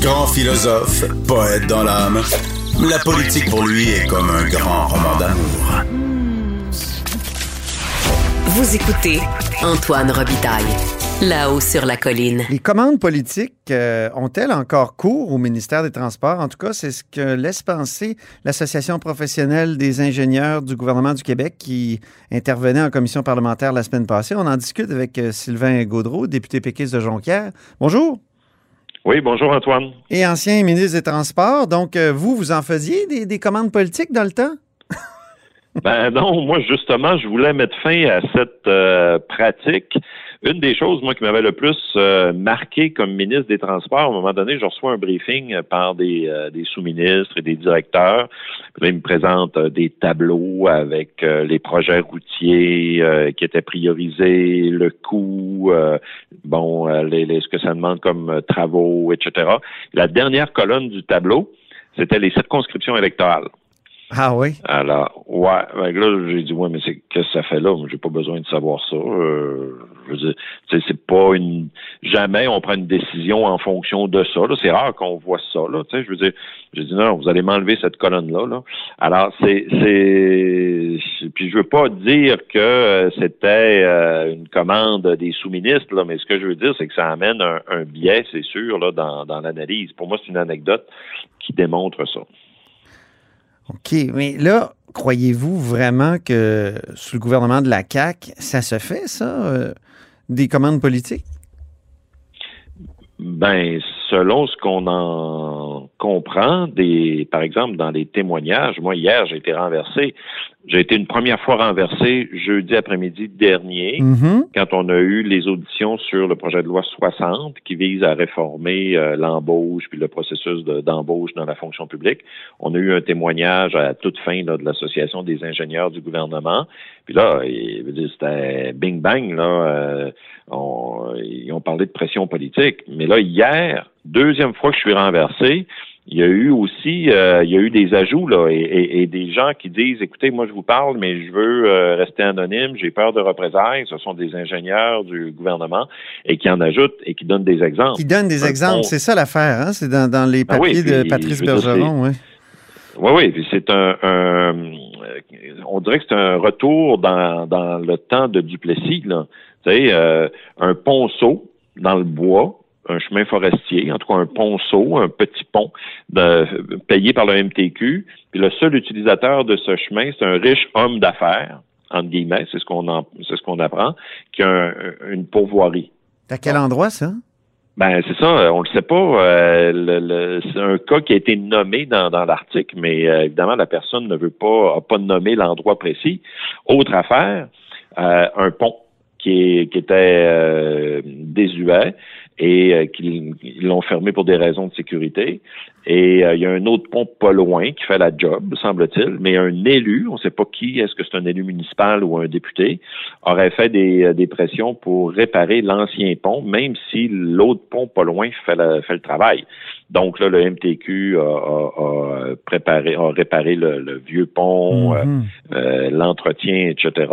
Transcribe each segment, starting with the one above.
Grand philosophe, poète dans l'âme, la politique pour lui est comme un grand roman d'amour. Vous écoutez Antoine Robitaille, là-haut sur la colline. Les commandes politiques euh, ont-elles encore cours au ministère des Transports? En tout cas, c'est ce que laisse penser l'Association professionnelle des ingénieurs du gouvernement du Québec qui intervenait en commission parlementaire la semaine passée. On en discute avec euh, Sylvain Gaudreau, député péquiste de Jonquière. Bonjour. Oui, bonjour Antoine. Et ancien ministre des Transports. Donc, euh, vous, vous en faisiez des, des commandes politiques dans le temps? Ben non, moi justement, je voulais mettre fin à cette euh, pratique. Une des choses, moi, qui m'avait le plus euh, marqué comme ministre des Transports, à un moment donné, je reçois un briefing par des, euh, des sous-ministres et des directeurs. Ils me présentent des tableaux avec les projets routiers qui étaient priorisés, le coût, bon, les, les, ce que ça demande comme travaux, etc. La dernière colonne du tableau, c'était les circonscriptions électorales. Ah oui? Alors, ouais. Ben là, j'ai dit, ouais, mais c'est qu'est-ce que ça fait là? J'ai pas besoin de savoir ça. Euh, je veux dire, c'est pas une. Jamais on prend une décision en fonction de ça. C'est rare qu'on voit ça. Là, je veux dire, j'ai dit non, vous allez m'enlever cette colonne-là. Là. Alors, c'est. Puis je veux pas dire que euh, c'était euh, une commande des sous-ministres, là, mais ce que je veux dire, c'est que ça amène un, un biais, c'est sûr, là, dans, dans l'analyse. Pour moi, c'est une anecdote qui démontre ça. OK, mais là, croyez-vous vraiment que sous le gouvernement de la CAQ, ça se fait, ça, euh, des commandes politiques? Ben, selon ce qu'on en comprend, des, par exemple, dans les témoignages, moi, hier, j'ai été renversé. J'ai été une première fois renversé jeudi après-midi dernier, Mhm. quand on a eu les auditions sur le projet de loi 60 qui vise à réformer euh, l'embauche puis le processus de- d'embauche dans la fonction publique. On a eu un témoignage à toute fin là, de l'Association des ingénieurs du gouvernement. Puis là, c'était bing bang, là. euh, on- ils ont parlé de pression politique. Mais là, hier, deuxième fois que je suis renversé, il y a eu aussi, euh, il y a eu des ajouts là, et, et- et des gens qui disent, écoutez, moi je vous parle, mais je veux euh, rester anonyme, j'ai peur de représailles. Ce sont des ingénieurs du gouvernement et qui en ajoutent et qui donnent des exemples. Qui donne des Un exemples, c'est ça l'affaire, hein? C'est dans, dans les Ah oui, papiers de Patrice Bergeron, oui. Oui, oui, puis c'est un, un- euh, on dirait que c'est un retour dans, dans le temps de Duplessis, là. Tu sais, euh, un ponceau dans le bois, un chemin forestier, en tout cas un ponceau, un petit pont de, payé par le MTQ. Puis le seul utilisateur de ce chemin, c'est un riche homme d'affaires, entre guillemets, c'est ce qu'on c'est ce qu'on apprend, qui a un- une pourvoirie. À quel endroit, ça? Ben c'est ça, on le sait pas. euh, c'est un cas qui a été nommé dans, dans l'article, mais euh, évidemment la personne ne veut pas, a pas nommé l'endroit précis. Autre affaire, euh, un pont qui, est- qui était désuet et euh, qu'ils ils l'ont fermé pour des raisons de sécurité. Et euh, il y a un autre pont pas loin qui fait la job, semble-t-il, mais un élu, on ne sait pas qui, est-ce que c'est un élu municipal ou un député, aurait fait des, euh, pressions pour réparer l'ancien pont, même si l'autre pont pas loin fait le travail. Donc là, le MTQ a, a- a préparé, a réparé le, le vieux pont, euh, Mhm. euh, l'entretien, etc.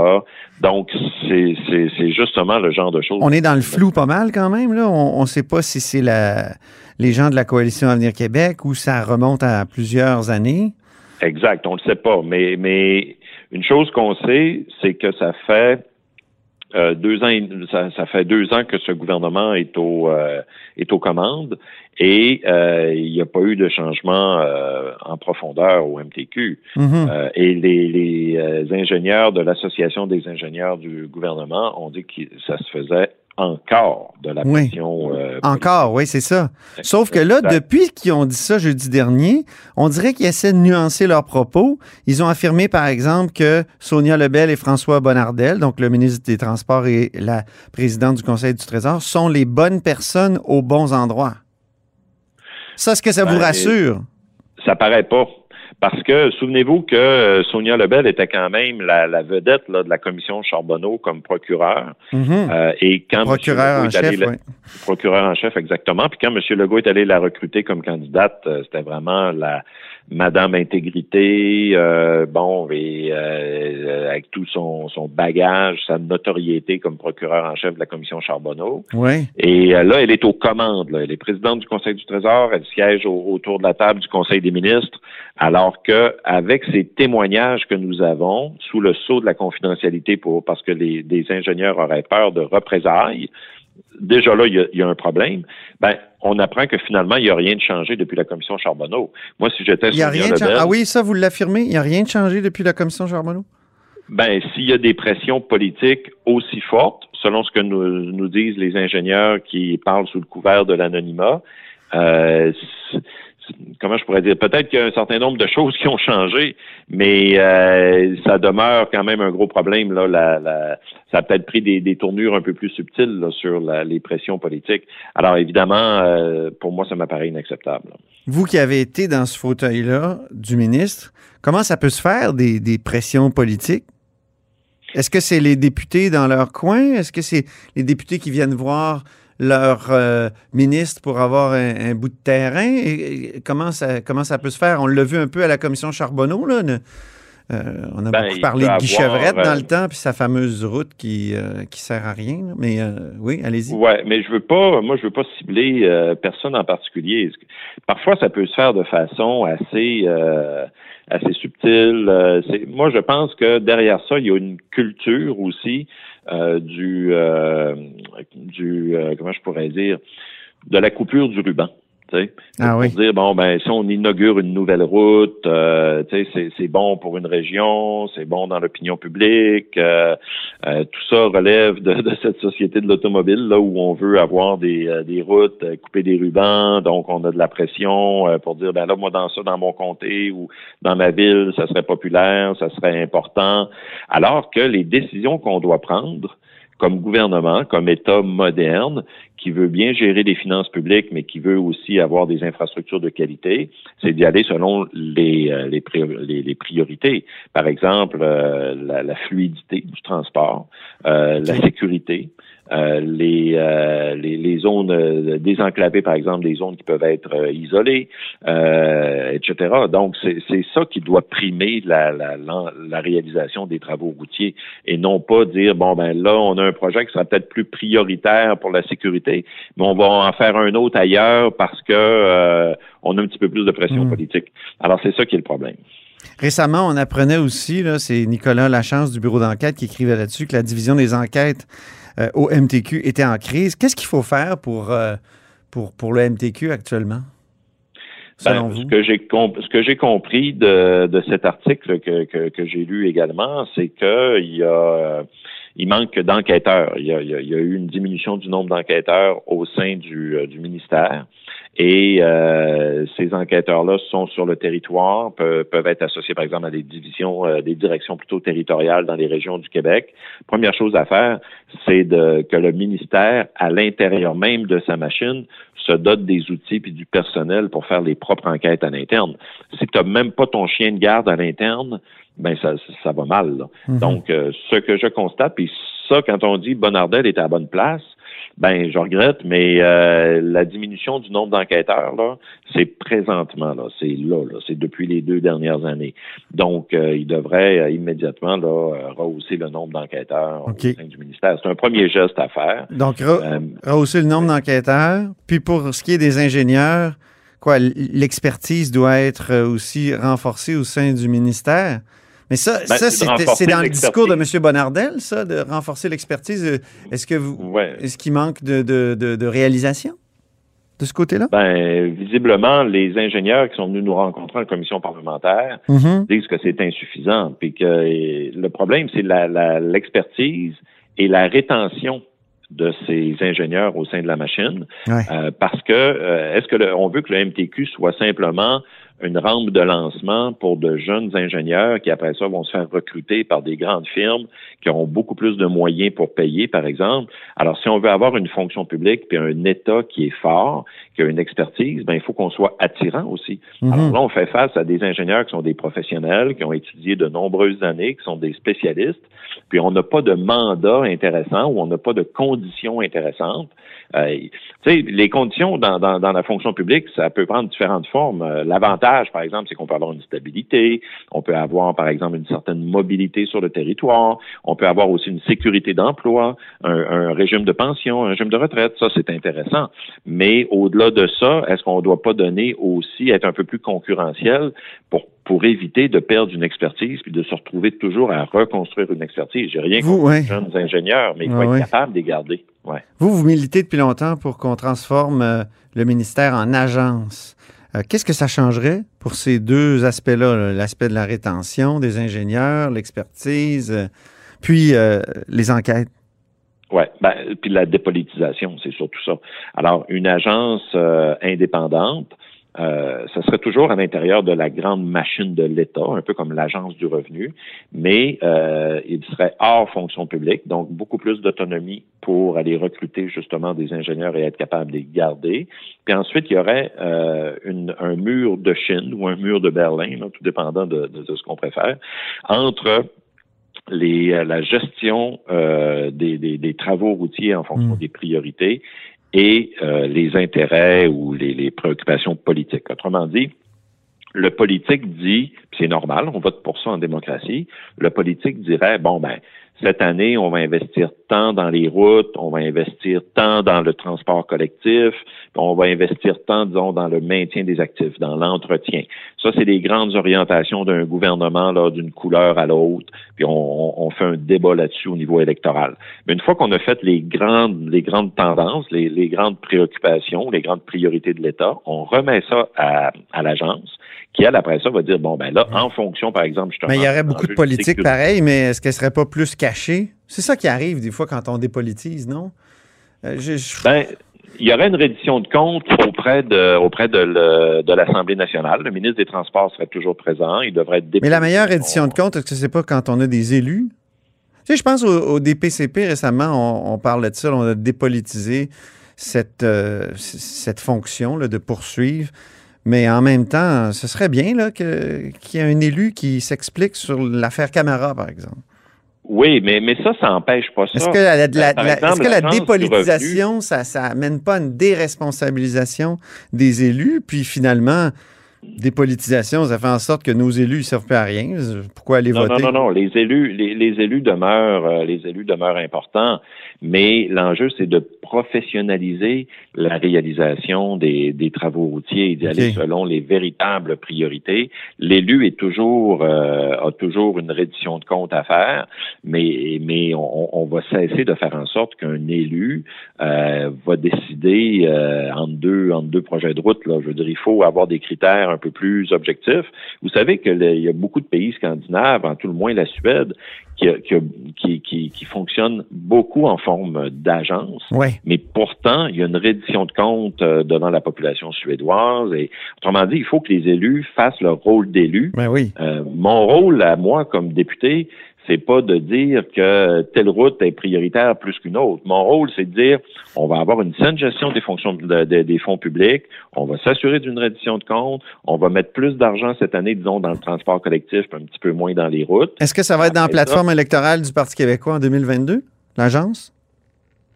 Donc c'est c'est- c'est justement le genre de choses. On est dans le flou pas mal quand même, là. On ne sait pas si c'est la, les gens de la Coalition Avenir Québec ou ça remonte à plusieurs années. Exact, on le sait pas. Mais, mais une chose qu'on sait, c'est que ça fait euh, deux ans, ça, ça fait deux ans que ce gouvernement est au euh, est aux commandes et euh, il n'y a pas eu de changement euh, en profondeur au MTQ. Mhm. Euh, et les, les, euh, ingénieurs de l'Association des ingénieurs du gouvernement ont dit que ça se faisait encore de la Oui. pression euh, Encore, oui, c'est ça. Sauf que là, depuis qu'ils ont dit ça jeudi dernier, on dirait qu'ils essaient de nuancer leurs propos. Ils ont affirmé, par exemple, que Sonia Lebel et François Bonnardel, donc le ministre des Transports et la présidente du Conseil du Trésor, sont les bonnes personnes aux bons endroits. Ça, est-ce que ça vous ben, rassure? Ça paraît pas. Parce que souvenez-vous que euh, Sonia Lebel était quand même la, vedette de la commission Charbonneau comme procureur. Mm-hmm. Euh, et quand procureur en chef, procureur en chef exactement. Puis quand M. Legault est allé la recruter comme candidate, euh, c'était vraiment la Madame Intégrité, euh, bon, et euh, avec tout son, son bagage, sa notoriété comme procureur en chef de la commission Charbonneau. Oui. Et euh, là, elle est aux commandes. Là. Elle est présidente du Conseil du Trésor. Elle siège autour de la table du Conseil des ministres. Alors que, avec ces témoignages que nous avons, sous le sceau de la confidentialité, pour parce que les, des ingénieurs auraient peur de représailles, déjà là, il y, a, un problème. Ben, on apprend que finalement, il n'y a rien de changé depuis la commission Charbonneau. Moi, si j'étais Il y a rien de Ah oui, ça, vous l'affirmez, il n'y a rien de changé depuis la commission Charbonneau? Ben, s'il y a des pressions politiques aussi fortes, selon ce que nous, nous disent les ingénieurs qui parlent sous le couvert de l'anonymat, euh, comment je pourrais dire, peut-être qu'il y a un certain nombre de choses qui ont changé, mais euh, ça demeure quand même un gros problème. Là, ça a peut-être pris des, tournures un peu plus subtiles sur les pressions politiques. Alors évidemment, euh, pour moi, ça m'apparaît inacceptable. Vous qui avez été dans ce fauteuil-là du ministre, comment ça peut se faire des, des pressions politiques? Est-ce que c'est les députés dans leur coin? Est-ce que c'est les députés qui viennent voir leur euh, ministre pour avoir un, bout de terrain. Et, comment, ça, comment ça peut se faire? On l'a vu un peu à la commission Charbonneau. Là, euh, on a ben, beaucoup parlé de Guy Chevrette dans le euh, temps, puis sa fameuse route qui ne qui sert à rien. Mais oui, allez-y. Oui, mais je veux pas, moi, je veux pas cibler personne en particulier. Parfois, ça peut se faire de façon assez assez subtile. moi, je pense que derrière ça, il y a une culture aussi euh, du, euh, du euh, comment je pourrais dire, de la coupure du ruban. Ah pour dire bon ben si on inaugure une nouvelle route, euh, c'est bon pour une région, c'est bon dans l'opinion publique. Euh, euh, tout ça relève de, de cette société de l'automobile là où on veut avoir des, euh, des routes, couper des rubans, donc on a de la pression pour dire ben là moi dans ça dans mon comté ou dans ma ville ça serait populaire, ça serait important, alors que les décisions qu'on doit prendre comme gouvernement, comme État moderne, qui veut bien gérer les finances publiques, mais qui veut aussi avoir des infrastructures de qualité, c'est d'y aller selon les, euh, les, priorités. Par exemple, euh, la, fluidité du transport, euh, la sécurité, euh, les, euh, les, les, zones euh, désenclavées, par exemple, des zones qui peuvent être isolées, etc. Donc, c'est ça qui doit primer la, la, la, réalisation des travaux routiers et non pas dire, bon, ben là, on a un projet qui sera peut-être plus prioritaire pour la sécurité, mais on va en faire un autre ailleurs parce que on a un petit peu plus de pression mmh. politique. Alors, c'est ça qui est le problème. Récemment, on apprenait aussi, c'est Nicolas Lachance du bureau d'enquête qui écrivait là-dessus, que la division des enquêtes euh, au MTQ était en crise. Qu'est-ce qu'il faut faire pour, euh, pour, pour le MTQ actuellement? Ben, ce que j'ai compris de, de cet article que, que, que j'ai lu également, c'est que il y a il manque d'enquêteurs. Il, il, il y a, eu une diminution du nombre d'enquêteurs au sein du, euh, du ministère. Et euh, ces enquêteurs-là sont sur le territoire, peuvent, peuvent, être associés par exemple à des divisions, euh, des directions plutôt territoriales dans les régions du Québec. Première chose à faire, c'est de, que le ministère, à l'intérieur même de sa machine, se dote des outils et du personnel pour faire les propres enquêtes à l'interne. Si tu n'as même pas ton chien de garde à l'interne, ben ça, ça va mal. Mm-hmm. Donc, euh, ce que je constate, puis ça, quand on dit Bonardel est à la bonne place, ben, je regrette, mais euh, la diminution du nombre d'enquêteurs, là, c'est présentement, là, c'est là, là c'est depuis les deux dernières années. Donc, euh, il devrait euh, immédiatement là, rehausser le nombre d'enquêteurs au sein du ministère. C'est un premier geste à faire. Donc, rehausser le nombre d'enquêteurs. Puis pour ce qui est des ingénieurs, quoi, l'expertise doit être aussi renforcée au sein du ministère. Mais ça, ben, ça c'est dans le discours de M. Bonardel, ça, de renforcer l'expertise. Est-ce que vous, est-ce qu'il manque de, de, de, réalisation de ce côté-là? Ben, visiblement, les ingénieurs qui sont venus nous rencontrer en commission parlementaire mm-hmm. disent que c'est insuffisant. Puis que le problème, c'est l'expertise et la rétention de ces ingénieurs au sein de la machine, Ouais. euh, parce que euh, est-ce que le- on veut que le MTQ soit simplement une rampe de lancement pour de jeunes ingénieurs qui après ça vont se faire recruter par des grandes firmes qui auront beaucoup plus de moyens pour payer, par exemple. Alors, si on veut avoir une fonction publique puis un État qui est fort, qui a une expertise, ben il faut qu'on soit attirant aussi. Mhm. Alors là, on fait face à des ingénieurs qui sont des professionnels, qui ont étudié de nombreuses années, qui sont des spécialistes, puis on n'a pas de mandat intéressant ou on n'a pas de conditions intéressantes. Euh, les conditions dans, dans, dans la fonction publique, ça peut prendre différentes formes. Euh, L'avantage, par exemple, c'est qu'on peut avoir une stabilité, on peut avoir, par exemple, une certaine mobilité sur le territoire, on peut avoir aussi une sécurité d'emploi, un, un régime de pension, un régime de retraite. Ça, c'est intéressant. Mais au-delà de ça, est-ce qu'on ne doit pas donner aussi, être un peu plus concurrentiel pour, pour éviter de perdre une expertise puis de se retrouver toujours à reconstruire une expertise? J'ai rien Vous, contre ouais. les jeunes ingénieurs, mais il faut Ouais, être ouais. capable de les garder. Ouais. Vous, vous militez depuis longtemps pour qu'on transforme euh, le ministère en agence. Euh, Qu'est-ce que ça changerait pour ces deux aspects-là, là, l'aspect de la rétention des ingénieurs, l'expertise, euh, puis euh, les enquêtes? Ouais, ben, puis la dépolitisation, c'est surtout ça. Alors, une agence euh, indépendante, euh, ça serait toujours à l'intérieur de la grande machine de l'État, un peu comme l'agence du revenu, mais euh, il serait hors fonction publique, donc beaucoup plus d'autonomie pour aller recruter justement des ingénieurs et être capable de les garder. Puis ensuite, il y aurait euh, une, un mur de Chine ou un mur de Berlin, là, tout dépendant de, de- de ce qu'on préfère, entre les, euh, la gestion euh, des, des- des travaux routiers en fonction Mm. des priorités et euh, les intérêts ou les, les préoccupations politiques. Autrement dit, le politique dit, c'est normal, on vote pour ça en démocratie, le politique dirait, bon, ben, cette année, on va investir tant dans les routes, on va investir tant dans le transport collectif, on va investir tant, disons, dans le maintien des actifs, dans l'entretien. Ça, c'est les grandes orientations d'un gouvernement, d'une couleur à l'autre, puis on, on fait un débat là-dessus au niveau électoral. Mais une fois qu'on a fait les grandes, les grandes tendances, les, les grandes préoccupations, les grandes priorités de l'État, on remet ça à, à l'agence, qui, elle, après ça, va dire, bon, ben là, en fonction, par exemple, justement... Mais il y aurait beaucoup de politique pareil, mais est-ce qu'elle serait pas plus cachée? C'est ça qui arrive des fois quand on dépolitise, non? Euh, je- je- Ben, il y aurait une reddition de comptes auprès de auprès de, le- de l'Assemblée nationale. Le ministre des Transports serait toujours présent. Il devrait être mais la meilleure édition de compte, est-ce que c'est pas quand on a des élus? Tu sais, je pense au, au DPCP récemment, on, on parlait de ça, on a dépolitisé cette, euh, cette fonction là, de poursuivre. Mais en même temps, ce serait bien qu'il y ait un élu qui s'explique sur l'affaire Camara, par exemple. Oui, mais, mais ça, ça n'empêche pas ça. Est-ce que la, la- Par la- exemple, est-ce que la dépolitisation, ça ça amène pas une déresponsabilisation des élus? Puis finalement, dépolitisation, ça fait en sorte que nos élus ne servent plus à rien. Pourquoi aller Non, voter? non, non, non. Les élus, les, les élus demeurent, euh, les élus demeurent importants, mais l'enjeu, c'est de professionnaliser la réalisation des, des travaux routiers et d'y aller selon les véritables priorités. L'élu est toujours, euh, a toujours une reddition de compte à faire, mais, mais on, on va cesser de faire en sorte qu'un élu euh, va décider entre deux, entre deux projets de route. Là. Je veux dire, il faut avoir des critères un peu plus objectifs. Vous savez que le- il y a beaucoup de pays scandinaves, en tout le moins la Suède, qui, qui, qui, qui, qui fonctionnent beaucoup en forme d'agence. Oui. Mais pourtant, il y a une reddition de compte euh, devant la population suédoise. Et autrement dit, il faut que les élus fassent leur rôle d'élu. Ben oui. Euh, mon rôle à moi comme député, c'est pas de dire que telle route est prioritaire plus qu'une autre. Mon rôle, c'est de dire on va avoir une saine gestion des fonctions de- de- des fonds publics, on va s'assurer d'une reddition de compte, on va mettre plus d'argent cette année, disons, dans le transport collectif, un petit peu moins dans les routes. Est-ce que ça va être dans la Après plateforme électorale du Parti québécois en 2022, l'agence?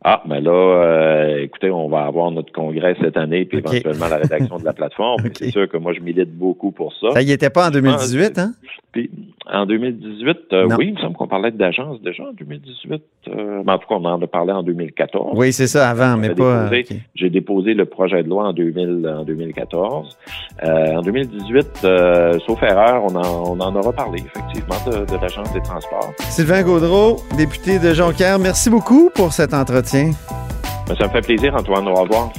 Ah, mais là, euh, écoutez, on va avoir notre congrès cette année, puis éventuellement la rédaction de la plateforme. Ok. C'est sûr que moi, je milite beaucoup pour ça. Ça y était pas en 2018, hein? Puis, en 2018, euh, oui, il me semble qu'on parlait d'agence déjà en 2018. Euh, mais en tout cas, on en a parlé en 2014. Oui, c'est ça, avant, mais pas. déposé-. J'ai déposé le projet de loi en, 2000, en 2014. Euh, en 2018, euh, sauf erreur, on en, on en aura parlé, effectivement, de, de l'Agence des transports. Sylvain Gaudreau, député de Jonquière, merci beaucoup pour cet entretien. Mais ça me fait plaisir, Antoine. Au revoir.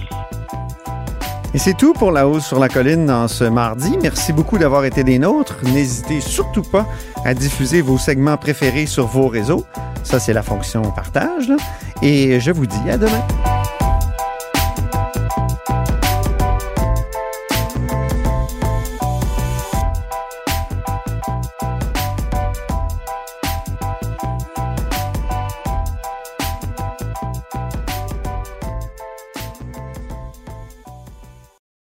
Et c'est tout pour La Hausse sur la Colline dans ce mardi. Merci beaucoup d'avoir été des nôtres. N'hésitez surtout pas à diffuser vos segments préférés sur vos réseaux. Ça, c'est la fonction partage. Et je vous dis à demain.